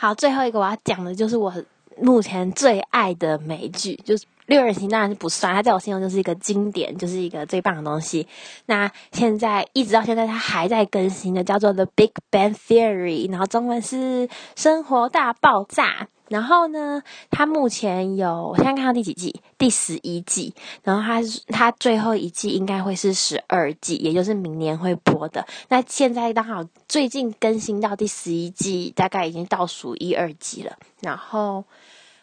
好，最后一个我要讲的就是我目前最爱的美剧，就是《六人行》，当然是不算，它在我心中就是一个经典，就是一个最棒的东西。那现在一直到现在，它还在更新的，叫做《The Big Bang Theory》，然后中文是《生活大爆炸》。然后呢，它目前有，我现在看到第几季？第十一季。然后它它最后一季应该会是十二季，也就是明年会播的。那现在刚好最近更新到第十一季，大概已经倒数一二季了。然后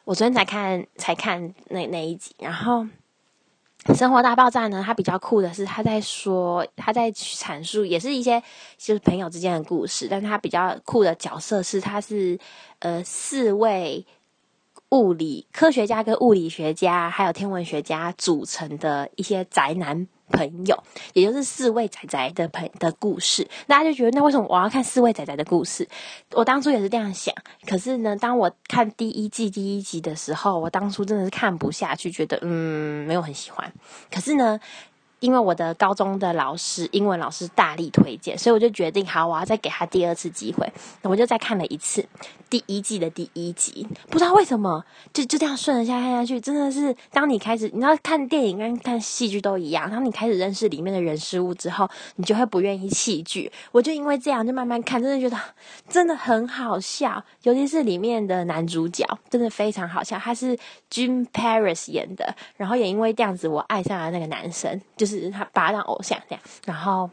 我昨天才看才看那那一集。然后生活大爆炸呢，它比较酷的是，他在说他在阐述，也是一些就是朋友之间的故事。但他比较酷的角色是，他是。呃，四位物理科学家、跟物理学家还有天文学家组成的一些宅男朋友，也就是四位仔仔的朋的故事。大家就觉得，那为什么我要看四位仔仔的故事？我当初也是这样想。可是呢，当我看第一季第一集的时候，我当初真的是看不下去，觉得嗯，没有很喜欢。可是呢。因为我的高中的老师，英文老师大力推荐，所以我就决定，好，我要再给他第二次机会。我就再看了一次第一季的第一集，不知道为什么，就就这样顺着下看下去，真的是当你开始，你知道看电影跟看戏剧都一样，当你开始认识里面的人事物之后，你就会不愿意弃剧。我就因为这样，就慢慢看，真的觉得真的很好笑，尤其是里面的男主角，真的非常好笑。他是 Jim Paris 演的，然后也因为这样子，我爱上了那个男生就，就。是他把他当偶像这样，然后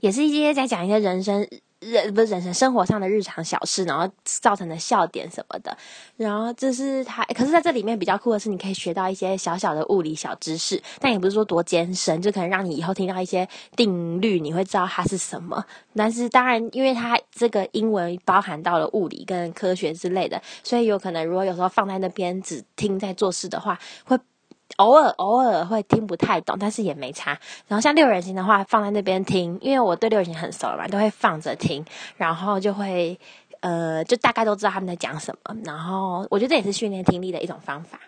也是一些在讲一些人生人不是人生生活上的日常小事，然后造成的笑点什么的。然后这是他，可是在这里面比较酷的是，你可以学到一些小小的物理小知识，但也不是说多艰深，就可能让你以后听到一些定律，你会知道它是什么。但是当然，因为它这个英文包含到了物理跟科学之类的，所以有可能如果有时候放在那边只听在做事的话，会。偶尔偶尔会听不太懂，但是也没差。然后像六人行的话，放在那边听，因为我对六人行很熟了嘛，都会放着听，然后就会呃，就大概都知道他们在讲什么。然后我觉得这也是训练听力的一种方法。